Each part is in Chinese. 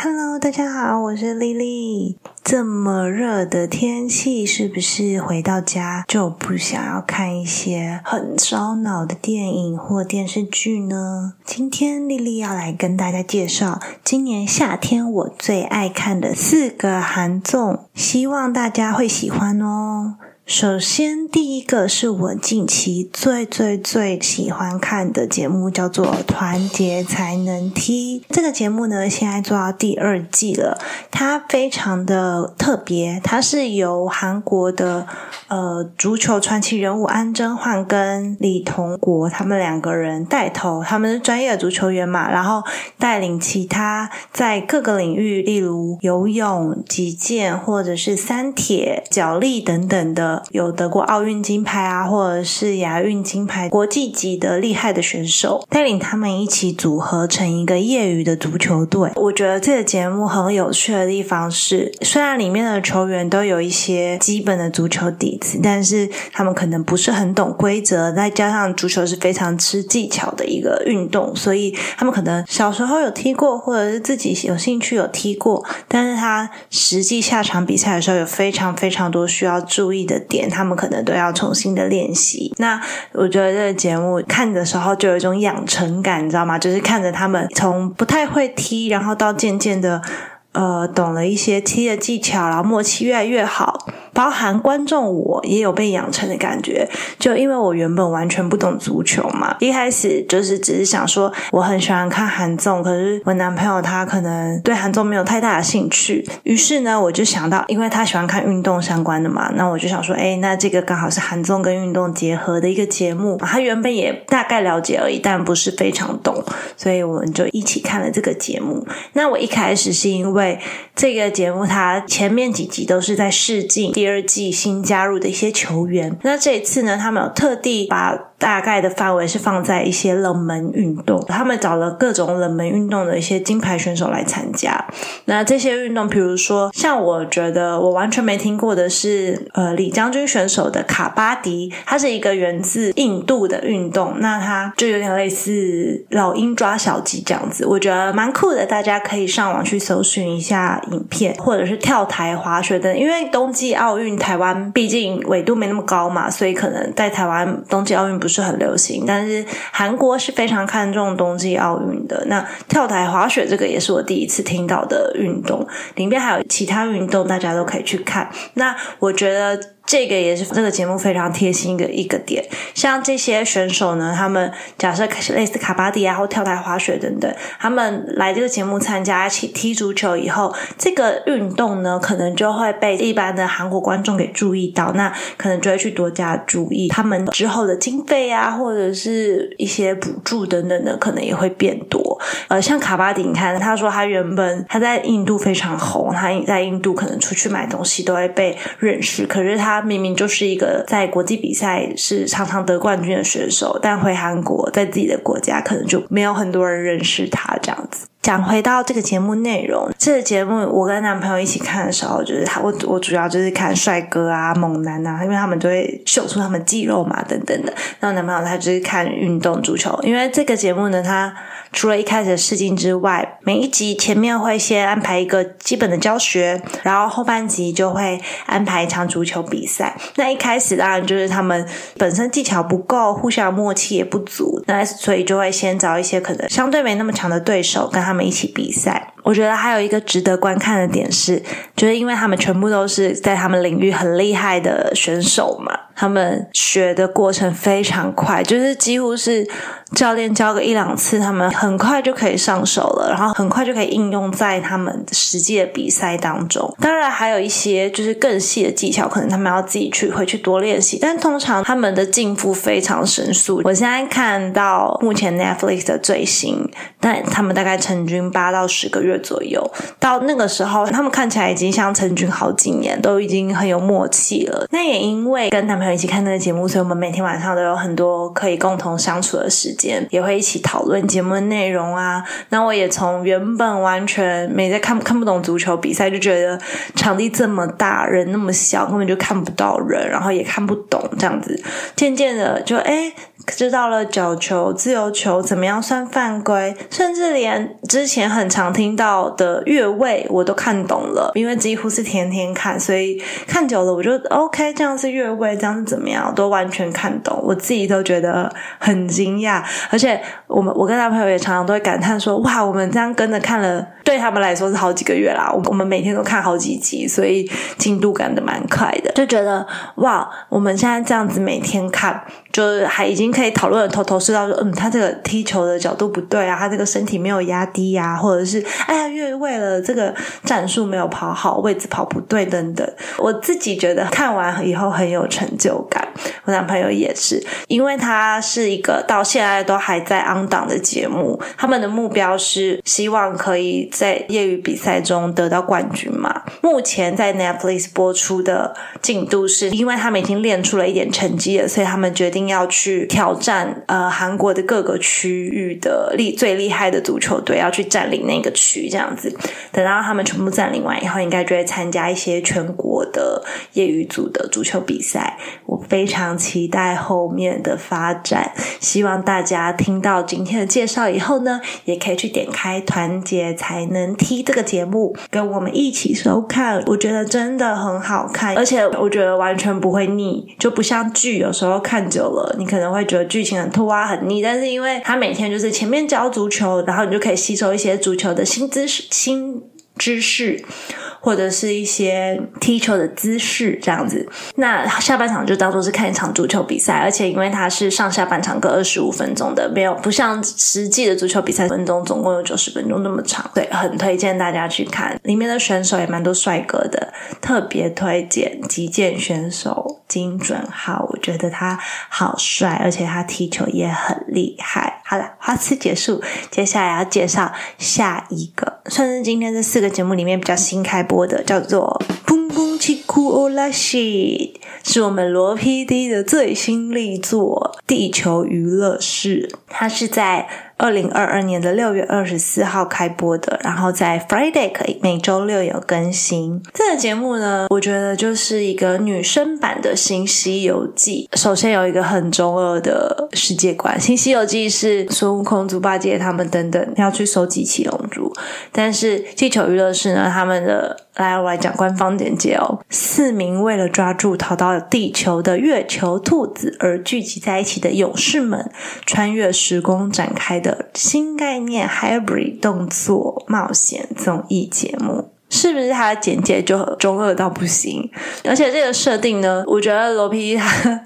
Hello，大家好，我是丽丽。这么热的天气，是不是回到家就不想要看一些很烧脑的电影或电视剧呢？今天丽丽要来跟大家介绍今年夏天我最爱看的四个韩综，希望大家会喜欢哦。首先，第一个是我近期最最最喜欢看的节目，叫做《团结才能踢》。这个节目呢，现在做到第二季了。它非常的特别，它是由韩国的呃足球传奇人物安贞焕跟李同国他们两个人带头，他们是专业的足球员嘛，然后带领其他在各个领域，例如游泳、击剑或者是三铁、脚力等等的。有得过奥运金牌啊，或者是亚运金牌，国际级的厉害的选手，带领他们一起组合成一个业余的足球队。我觉得这个节目很有趣的地方是，虽然里面的球员都有一些基本的足球底子，但是他们可能不是很懂规则，再加上足球是非常吃技巧的一个运动，所以他们可能小时候有踢过，或者是自己有兴趣有踢过，但是他实际下场比赛的时候，有非常非常多需要注意的。点他们可能都要重新的练习。那我觉得这个节目看的时候就有一种养成感，你知道吗？就是看着他们从不太会踢，然后到渐渐的呃懂了一些踢的技巧，然后默契越来越好。包含观众，我也有被养成的感觉。就因为我原本完全不懂足球嘛，一开始就是只是想说我很喜欢看韩综，可是我男朋友他可能对韩综没有太大的兴趣。于是呢，我就想到，因为他喜欢看运动相关的嘛，那我就想说，哎，那这个刚好是韩综跟运动结合的一个节目。他原本也大概了解而已，但不是非常懂，所以我们就一起看了这个节目。那我一开始是因为这个节目，它前面几集都是在试镜。第二季新加入的一些球员，那这一次呢，他们有特地把。大概的范围是放在一些冷门运动，他们找了各种冷门运动的一些金牌选手来参加。那这些运动，比如说像我觉得我完全没听过的是，呃，李将军选手的卡巴迪，它是一个源自印度的运动，那它就有点类似老鹰抓小鸡这样子，我觉得蛮酷的。大家可以上网去搜寻一下影片，或者是跳台滑雪的，因为冬季奥运台湾毕竟纬度没那么高嘛，所以可能在台湾冬季奥运。不是很流行，但是韩国是非常看重冬季奥运的。那跳台滑雪这个也是我第一次听到的运动，里面还有其他运动，大家都可以去看。那我觉得。这个也是这个节目非常贴心的一个点，像这些选手呢，他们假设开始类似卡巴迪啊或跳台滑雪等等，他们来这个节目参加一起踢足球以后，这个运动呢，可能就会被一般的韩国观众给注意到，那可能就会去多加注意他们之后的经费啊，或者是一些补助等等的，可能也会变多。呃，像卡巴迪，你看他说他原本他在印度非常红，他在印度可能出去买东西都会被认识，可是他。他明明就是一个在国际比赛是常常得冠军的选手，但回韩国在自己的国家可能就没有很多人认识他这样子。讲回到这个节目内容，这个节目我跟男朋友一起看的时候，就是他我我主要就是看帅哥啊、猛男啊，因为他们都会秀出他们肌肉嘛等等的。然后男朋友他就是看运动足球，因为这个节目呢，他除了一开始试镜之外，每一集前面会先安排一个基本的教学，然后后半集就会安排一场足球比赛。那一开始当然就是他们本身技巧不够，互相默契也不足，那所以就会先找一些可能相对没那么强的对手跟。他们们一起比赛，我觉得还有一个值得观看的点是，就是因为他们全部都是在他们领域很厉害的选手嘛。他们学的过程非常快，就是几乎是教练教个一两次，他们很快就可以上手了，然后很快就可以应用在他们实际的比赛当中。当然，还有一些就是更细的技巧，可能他们要自己去回去多练习。但通常他们的进步非常神速。我现在看到目前 Netflix 的最新，但他们大概成军八到十个月左右，到那个时候，他们看起来已经像成军好几年，都已经很有默契了。那也因为跟男朋友。一起看那个节目，所以我们每天晚上都有很多可以共同相处的时间，也会一起讨论节目的内容啊。那我也从原本完全没在看看不懂足球比赛，就觉得场地这么大，人那么小，根本就看不到人，然后也看不懂这样子。渐渐的，就哎。知道了角球、自由球怎么样算犯规，甚至连之前很常听到的越位我都看懂了，因为几乎是天天看，所以看久了我就 OK，这样是越位，这样是怎么样，都完全看懂，我自己都觉得很惊讶。而且我们我跟他朋友也常常都会感叹说：“哇，我们这样跟着看了，对他们来说是好几个月啦。我我们每天都看好几集，所以进度赶的蛮快的，就觉得哇，我们现在这样子每天看。”就是还已经可以讨论的头头是道，说嗯，他这个踢球的角度不对啊，他这个身体没有压低呀，或者是哎呀越为了，这个战术没有跑好，位置跑不对等等。我自己觉得看完以后很有成就感，我男朋友也是，因为他是一个到现在都还在 on 档的节目，他们的目标是希望可以在业余比赛中得到冠军嘛。目前在 Netflix 播出的进度是，因为他们已经练出了一点成绩了，所以他们决定。要去挑战呃韩国的各个区域的厉最厉害的足球队，要去占领那个区，这样子。等到他们全部占领完以后，应该就会参加一些全国的业余组的足球比赛。我非常期待后面的发展，希望大家听到今天的介绍以后呢，也可以去点开《团结才能踢》这个节目，跟我们一起收看。我觉得真的很好看，而且我觉得完全不会腻，就不像剧有时候看久。你可能会觉得剧情很拖啊，很腻。但是因为他每天就是前面教足球，然后你就可以吸收一些足球的新知识、新知识。或者是一些踢球的姿势这样子，那下半场就当做是看一场足球比赛，而且因为它是上下半场各二十五分钟的，没有不像实际的足球比赛分钟总共有九十分钟那么长，对，很推荐大家去看，里面的选手也蛮多帅哥的，特别推荐击剑选手金准浩，我觉得他好帅，而且他踢球也很厉害。好了，花次结束，接下来要介绍下一个，算是今天这四个节目里面比较新开。播的叫做《嘣嘣气酷欧拉西》，是我们罗 PD 的最新力作《地球娱乐室》，它是在。二零二二年的六月二十四号开播的，然后在 Friday 可以每周六有更新。这个节目呢，我觉得就是一个女生版的《新西游记》。首先有一个很中二的世界观，《新西游记》是孙悟空、猪八戒他们等等要去收集七龙珠，但是地球娱乐室呢，他们的来我来讲官方简介哦，四名为了抓住逃到地球的月球兔子而聚集在一起的勇士们，穿越时空展开的。新概念 Hybrid 动作冒险综艺节目，是不是它的简介就中二到不行？而且这个设定呢，我觉得罗皮他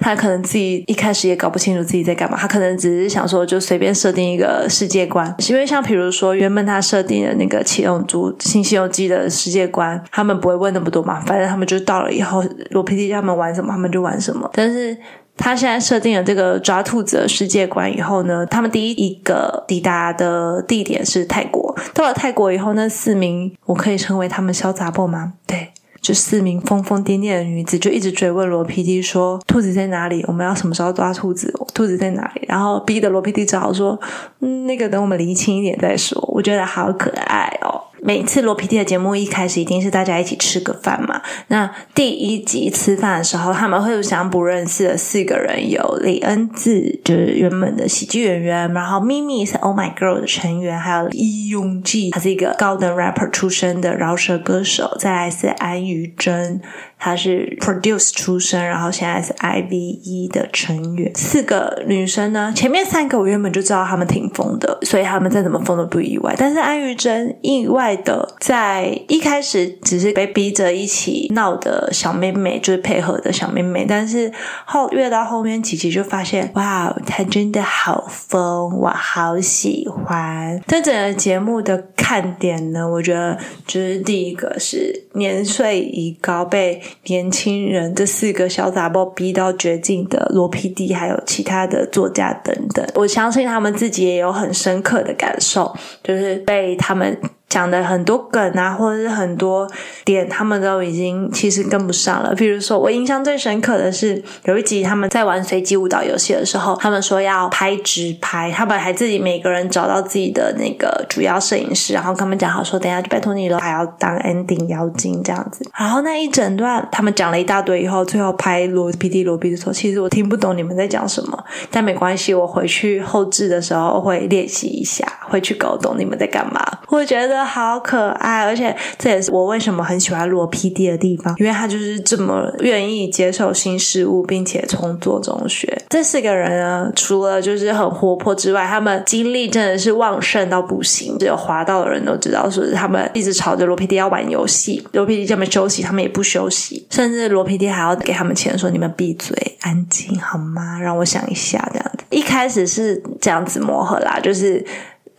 他可能自己一开始也搞不清楚自己在干嘛，他可能只是想说就随便设定一个世界观，因为像比如说原本他设定的那个《七龙珠》《新西游记》的世界观，他们不会问那么多嘛，反正他们就到了以后，罗皮弟他们玩什么，他们就玩什么，但是。他现在设定了这个抓兔子的世界观以后呢，他们第一一个抵达的地点是泰国。到了泰国以后，那四名我可以称为他们潇洒不吗？对，就四名疯疯癫癫的女子就一直追问罗 PD 说：“兔子在哪里？我们要什么时候抓兔子？兔子在哪里？”然后逼得罗 PD 只好说：“嗯，那个等我们离清一点再说。”我觉得好可爱哦。每次罗 PD 的节目一开始一定是大家一起吃个饭嘛。那第一集吃饭的时候，他们会互相不认识的四个人有李恩智，就是原本的喜剧演员，然后咪咪是 Oh My Girl 的成员，还有伊永纪，他是一个高等 rapper 出身的饶舌歌手，再来是安于真。她是 produce 出身，然后现在是 I V E 的成员。四个女生呢，前面三个我原本就知道她们挺疯的，所以她们再怎么疯都不意外。但是安于真意外的在一开始只是被逼着一起闹的小妹妹，就是配合的小妹妹。但是后越到后面几集就发现，哇，她真的好疯，我好喜欢。这整个节目的看点呢，我觉得就是第一个是年岁已高被。年轻人这四个小杂包逼到绝境的罗 PD，还有其他的作家等等，我相信他们自己也有很深刻的感受，就是被他们讲的很多梗啊，或者是很多点，他们都已经其实跟不上了。比如说，我印象最深刻的是有一集他们在玩随机舞蹈游戏的时候，他们说要拍直拍，他们还自己每个人找到自己的那个主要摄影师，然后跟他们讲好说，等下就拜托你了，还要当 ending 妖精这样子。然后那一整段他们讲了一大堆以后，最后拍罗 PD 罗 B 的时候，其实我听不懂你们在讲什么，但没关系，我回去后置的时候会练习一下，会去搞懂你们在干嘛。我觉得好可爱，而且这也是我为什么很喜欢罗 PD 的地方，因为他就是这么愿意接受新事物，并且从做中学。这四个人呢，除了就是很活泼之外，他们精力真的是旺盛到不行。只有滑到的人都知道，说是他们一直吵着罗 PD 要玩游戏，罗 PD 叫他们休息，他们也不休息，甚至罗 PD 还要给他们钱，说你们闭嘴，安静好吗？让我想一下，这样子。一开始是这样子磨合啦，就是。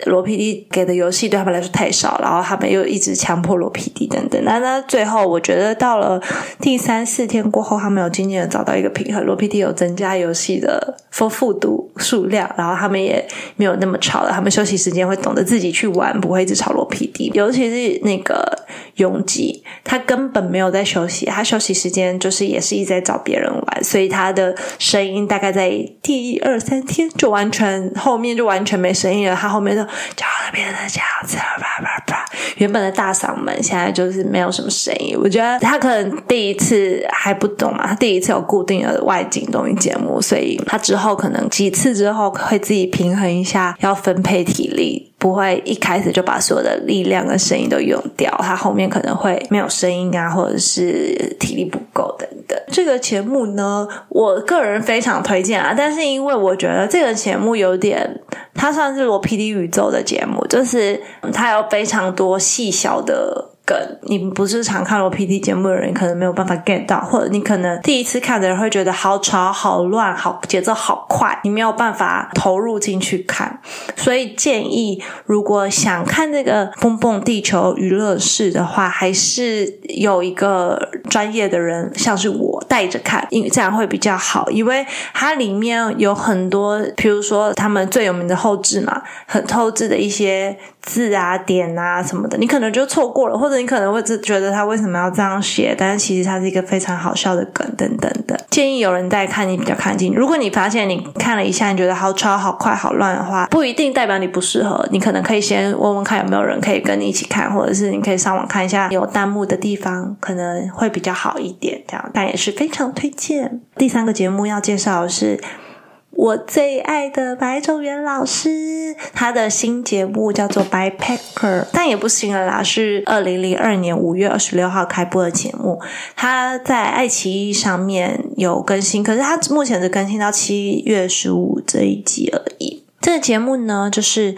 罗 PD 给的游戏对他们来说太少，然后他们又一直强迫罗 PD 等等。那那最后，我觉得到了第三四天过后，他们有渐渐的找到一个平衡。罗 PD 有增加游戏的丰富度数量，然后他们也没有那么吵了。他们休息时间会懂得自己去玩，不会一直吵罗 PD。尤其是那个拥挤，他根本没有在休息，他休息时间就是也是一直在找别人玩，所以他的声音大概在第二三天就完全后面就完全没声音了。他后面就。叫了别的这样子，叭叭叭，原本的大嗓门现在就是没有什么声音。我觉得他可能第一次还不懂嘛，他第一次有固定的外景综艺节目，所以他之后可能几次之后会自己平衡一下，要分配体力，不会一开始就把所有的力量跟声音都用掉。他后面可能会没有声音啊，或者是体力不够等等。这个节目呢，我个人非常推荐啊，但是因为我觉得这个节目有点。它算是罗 PD 宇宙的节目，就是它有非常多细小的。梗，你不是常看罗 PD 节目的人，可能没有办法 get 到，或者你可能第一次看的人会觉得好吵、好乱、好节奏好快，你没有办法投入进去看。所以建议，如果想看这个蹦蹦地球娱乐室的话，还是有一个专业的人，像是我带着看，因为这样会比较好。因为它里面有很多，比如说他们最有名的后置嘛，很后置的一些。字啊点啊什么的，你可能就错过了，或你可能会只觉得他为什么要这样写，但是其实它是一个非常好笑的梗等等的。建议有人在看你比较看进。如果你发现你看了一下，你觉得好吵好快好乱的话，不一定代表你不适合。你可能可以先问问看有没有人可以跟你一起看，或者是你可以上网看一下有弹幕的地方，可能会比较好一点。这样，但也是非常推荐。第三个节目要介绍的是。我最爱的白种元老师，他的新节目叫做《By Packer》，但也不新了啦，是二零零二年五月二十六号开播的节目。他在爱奇艺上面有更新，可是他目前只更新到七月十五这一集而已。这个节目呢，就是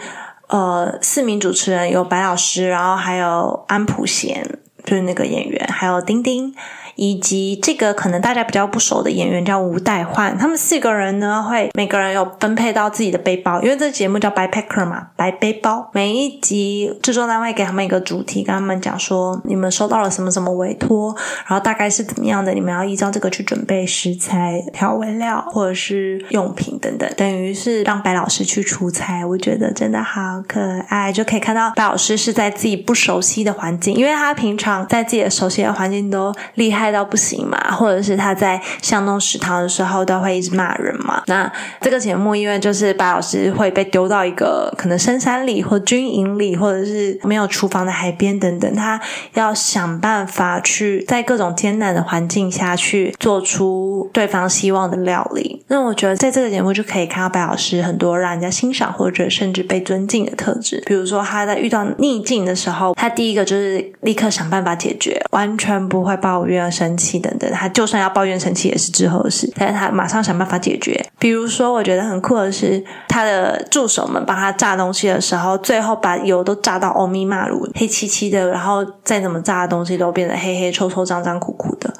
呃四名主持人，有白老师，然后还有安普贤，就是那个演员，还有丁丁。以及这个可能大家比较不熟的演员叫吴代焕，他们四个人呢会每个人有分配到自己的背包，因为这节目叫白 packer 嘛，白背包。每一集制作单位给他们一个主题，跟他们讲说你们收到了什么什么委托，然后大概是怎么样的，你们要依照这个去准备食材、调味料或者是用品等等，等于是让白老师去出差。我觉得真的好可爱，就可以看到白老师是在自己不熟悉的环境，因为他平常在自己的熟悉的环境都厉害。爱到不行嘛，或者是他在巷弄食堂的时候都会一直骂人嘛。那这个节目因为就是白老师会被丢到一个可能深山里或军营里，或者是没有厨房的海边等等，他要想办法去在各种艰难的环境下去做出对方希望的料理。那我觉得在这个节目就可以看到白老师很多让人家欣赏或者甚至被尊敬的特质。比如说他在遇到逆境的时候，他第一个就是立刻想办法解决，完全不会抱怨。生气等等，他就算要抱怨生气也是之后的事，但是他马上想办法解决。比如说，我觉得很酷的是，他的助手们帮他炸东西的时候，最后把油都炸到欧米马炉黑漆漆的，然后再怎么炸的东西都变得黑黑臭臭脏脏苦苦的。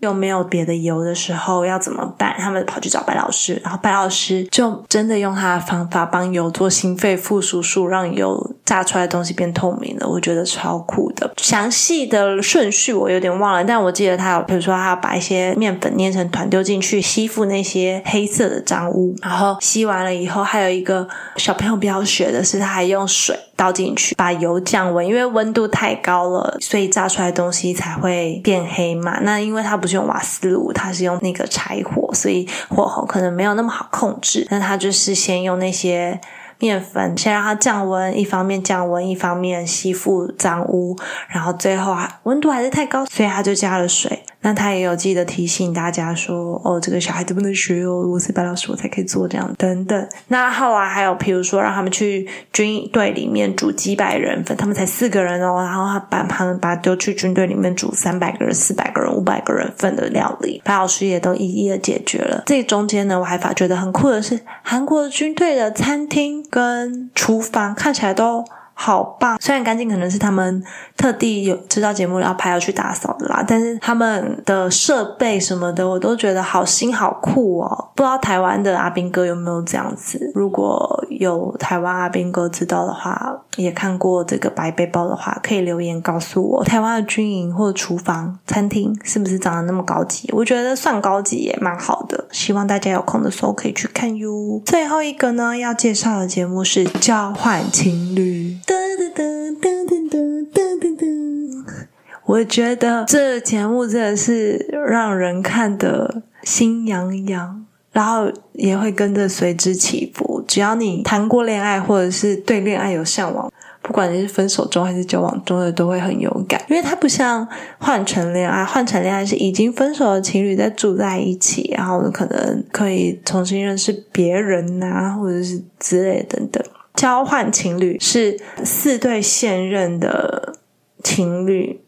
又没有别的油的时候要怎么办？他们跑去找白老师，然后白老师就真的用他的方法帮油做心肺复苏术，让油炸出来的东西变透明了。我觉得超酷的。详细的顺序我有点忘了，但我记得他有，比如说他要把一些面粉捏成团丢进去吸附那些黑色的脏污，然后吸完了以后，还有一个小朋友比较学的是，他还用水。倒进去，把油降温，因为温度太高了，所以炸出来东西才会变黑嘛。那因为它不是用瓦斯炉，它是用那个柴火，所以火候可能没有那么好控制。那它就是先用那些。面粉先让它降温，一方面降温，一方面吸附脏污，然后最后啊温度还是太高，所以他就加了水。那他也有记得提醒大家说：“哦，这个小孩子不能学哦，我是白老师，我才可以做这样等等。”那后来还有，比如说让他们去军队里面煮几百人份，他们才四个人哦，然后他把他们把丢去军队里面煮三百个人、四百个人、五百个人份的料理，白老师也都一一的解决了。这中间呢，我还发觉得很酷的是，韩国军队的餐厅跟厨房看起来都。好棒！虽然干净可能是他们特地有知道节目要拍要去打扫的啦，但是他们的设备什么的，我都觉得好新好酷哦。不知道台湾的阿兵哥有没有这样子？如果有台湾阿兵哥知道的话，也看过这个白背包的话，可以留言告诉我，台湾的军营或者厨房、餐厅是不是长得那么高级？我觉得算高级也蛮好的。希望大家有空的时候可以去看哟。最后一个呢，要介绍的节目是《交换情侣》。我觉得这节目真的是让人看得心痒痒，然后也会跟着随之起伏。只要你谈过恋爱，或者是对恋爱有向往，不管你是分手中还是交往中的，都会很有感。因为它不像换成恋爱，换成恋爱是已经分手的情侣在住在一起，然后可能可以重新认识别人啊，或者是之类等等。交换情侣是四对现任的情侣，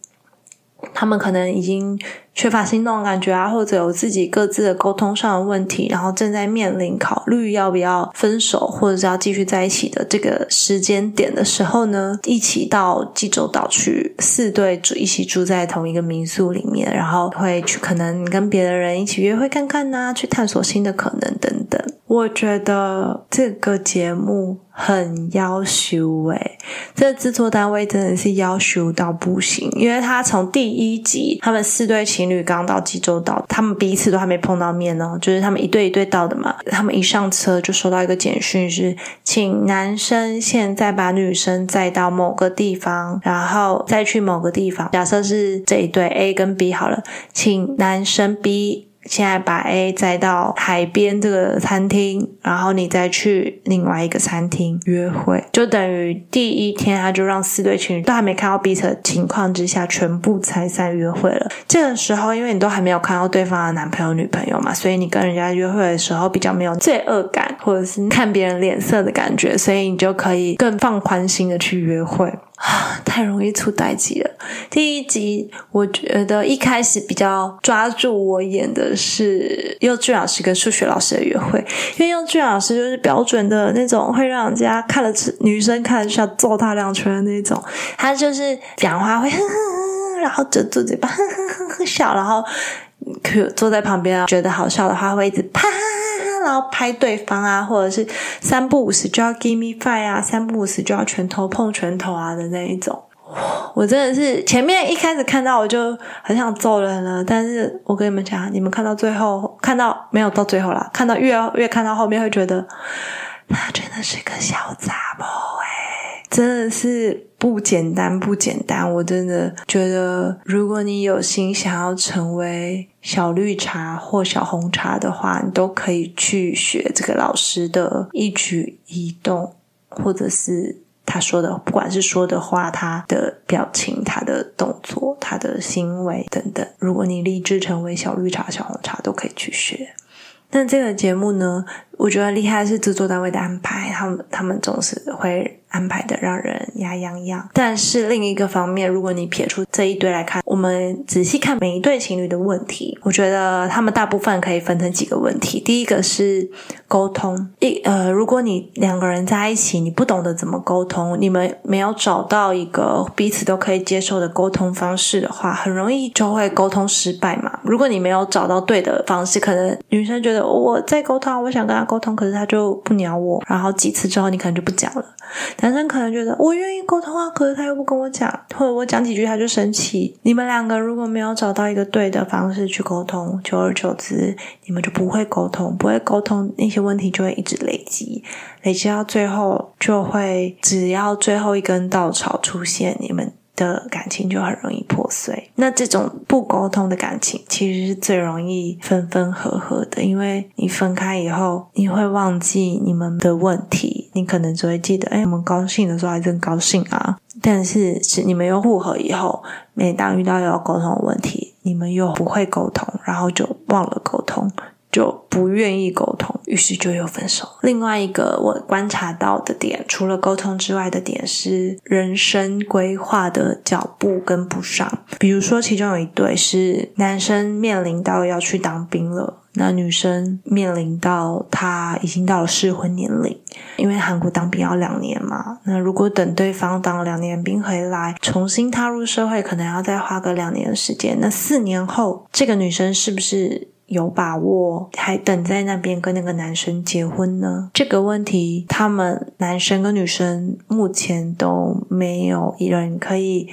他们可能已经缺乏心动感觉啊，或者有自己各自的沟通上的问题，然后正在面临考虑要不要分手，或者是要继续在一起的这个时间点的时候呢，一起到济州岛去，四对住一起住在同一个民宿里面，然后会去可能跟别的人一起约会看看呐，去探索新的可能等等。我觉得这个节目很要求诶，这制作单位真的是要求到不行，因为他从第一集他们四对情情侣刚到济州岛，他们彼此都还没碰到面呢，就是他们一对一对到的嘛，他们一上车就收到一个简讯，是请男生现在把女生载到某个地方，然后再去某个地方，假设是这一对 A 跟 B 好了，请男生 B。现在把 A 载到海边这个餐厅，然后你再去另外一个餐厅约会，就等于第一天他就让四对情侣都还没看到彼此的情况之下，全部拆散约会了。这个时候，因为你都还没有看到对方的男朋友女朋友嘛，所以你跟人家约会的时候比较没有罪恶感，或者是看别人脸色的感觉，所以你就可以更放宽心的去约会。太容易出代机了。第一集我觉得一开始比较抓住我演的是幼稚老师跟数学老师的约会，因为幼稚老师就是标准的那种会让人家看了女生看了就要揍他两拳的那种。他就是讲话会哼哼哼，然后遮住嘴巴哼哼哼哼笑，然后可坐在旁边觉得好笑的话会一直啪。然后拍对方啊，或者是三不五时就要 give me five 啊，三不五时就要拳头碰拳头啊的那一种，我真的是前面一开始看到我就很想揍人了，但是我跟你们讲，你们看到最后看到没有到最后啦，看到越越看到后面会觉得他真的是个小杂包哎，真的是。不简单，不简单！我真的觉得，如果你有心想要成为小绿茶或小红茶的话，你都可以去学这个老师的一举一动，或者是他说的，不管是说的话、他的表情、他的动作、他的行为等等。如果你立志成为小绿茶、小红茶，都可以去学。但这个节目呢，我觉得厉害是制作单位的安排，他们他们总是会。安排的让人牙痒痒，但是另一个方面，如果你撇出这一堆来看，我们仔细看每一对情侣的问题，我觉得他们大部分可以分成几个问题。第一个是沟通，一呃，如果你两个人在一起，你不懂得怎么沟通，你们没有找到一个彼此都可以接受的沟通方式的话，很容易就会沟通失败嘛。如果你没有找到对的方式，可能女生觉得我在沟通，我想跟他沟通，可是他就不鸟我，然后几次之后你可能就不讲了。男生可能觉得我愿意沟通啊，可是他又不跟我讲，或者我讲几句他就生气。你们两个如果没有找到一个对的方式去沟通，久而久之，你们就不会沟通，不会沟通，那些问题就会一直累积，累积到最后就会，只要最后一根稻草出现，你们。的感情就很容易破碎。那这种不沟通的感情，其实是最容易分分合合的。因为你分开以后，你会忘记你们的问题，你可能只会记得，哎，我们高兴的时候还真高兴啊。但是是你们又复合以后，每当遇到要沟通的问题，你们又不会沟通，然后就忘了沟通。就不愿意沟通，于是就又分手。另外一个我观察到的点，除了沟通之外的点是人生规划的脚步跟不上。比如说，其中有一对是男生面临到要去当兵了，那女生面临到他已经到了适婚年龄，因为韩国当兵要两年嘛。那如果等对方当两年兵回来，重新踏入社会，可能要再花个两年的时间。那四年后，这个女生是不是？有把握还等在那边跟那个男生结婚呢？这个问题，他们男生跟女生目前都没有一人可以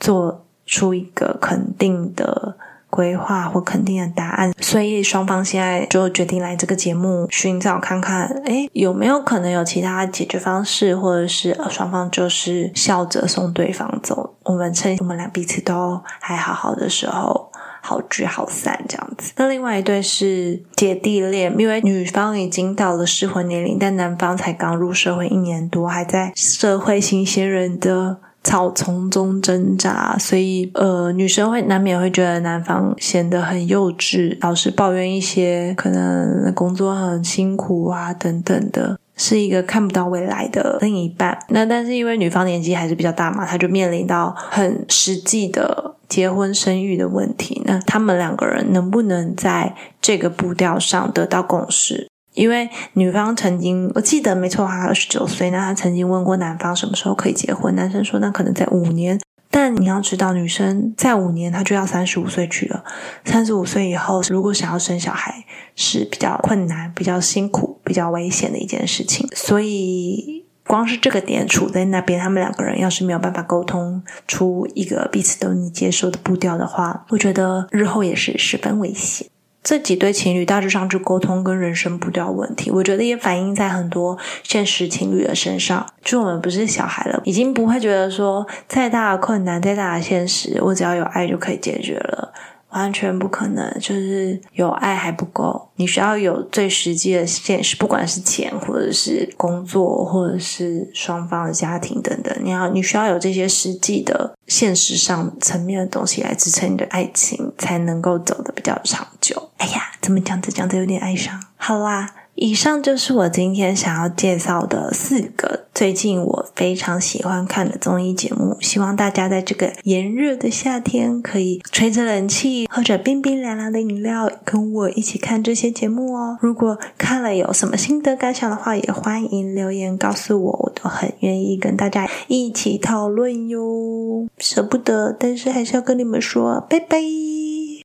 做出一个肯定的规划或肯定的答案，所以双方现在就决定来这个节目寻找看看，诶有没有可能有其他解决方式，或者是双方就是笑着送对方走。我们趁我们俩彼此都还好好的时候。好聚好散这样子。那另外一对是姐弟恋，因为女方已经到了适婚年龄，但男方才刚入社会一年多，还在社会新鲜人的草丛中挣扎，所以呃，女生会难免会觉得男方显得很幼稚，老是抱怨一些可能工作很辛苦啊等等的。是一个看不到未来的另一半，那但是因为女方年纪还是比较大嘛，她就面临到很实际的结婚生育的问题。那他们两个人能不能在这个步调上得到共识？因为女方曾经我记得没错，她二十九岁，那她曾经问过男方什么时候可以结婚，男生说那可能在五年。但你要知道，女生在五年她就要三十五岁去了，三十五岁以后如果想要生小孩是比较困难、比较辛苦、比较危险的一件事情。所以，光是这个点处在那边，他们两个人要是没有办法沟通出一个彼此都能接受的步调的话，我觉得日后也是十分危险。这几对情侣大致上就沟通跟人生步调问题，我觉得也反映在很多现实情侣的身上。就我们不是小孩了，已经不会觉得说再大的困难、再大的现实，我只要有爱就可以解决了。完全不可能，就是有爱还不够，你需要有最实际的现实，不管是钱，或者是工作，或者是双方的家庭等等，你要你需要有这些实际的现实上层面的东西来支撑你的爱情，才能够走得比较长久。哎呀，怎么讲着讲着有点哀伤？好啦。以上就是我今天想要介绍的四个最近我非常喜欢看的综艺节目。希望大家在这个炎热的夏天，可以吹着冷气，喝着冰冰凉凉的饮料，跟我一起看这些节目哦。如果看了有什么心得感想的话，也欢迎留言告诉我，我都很愿意跟大家一起讨论哟。舍不得，但是还是要跟你们说拜拜。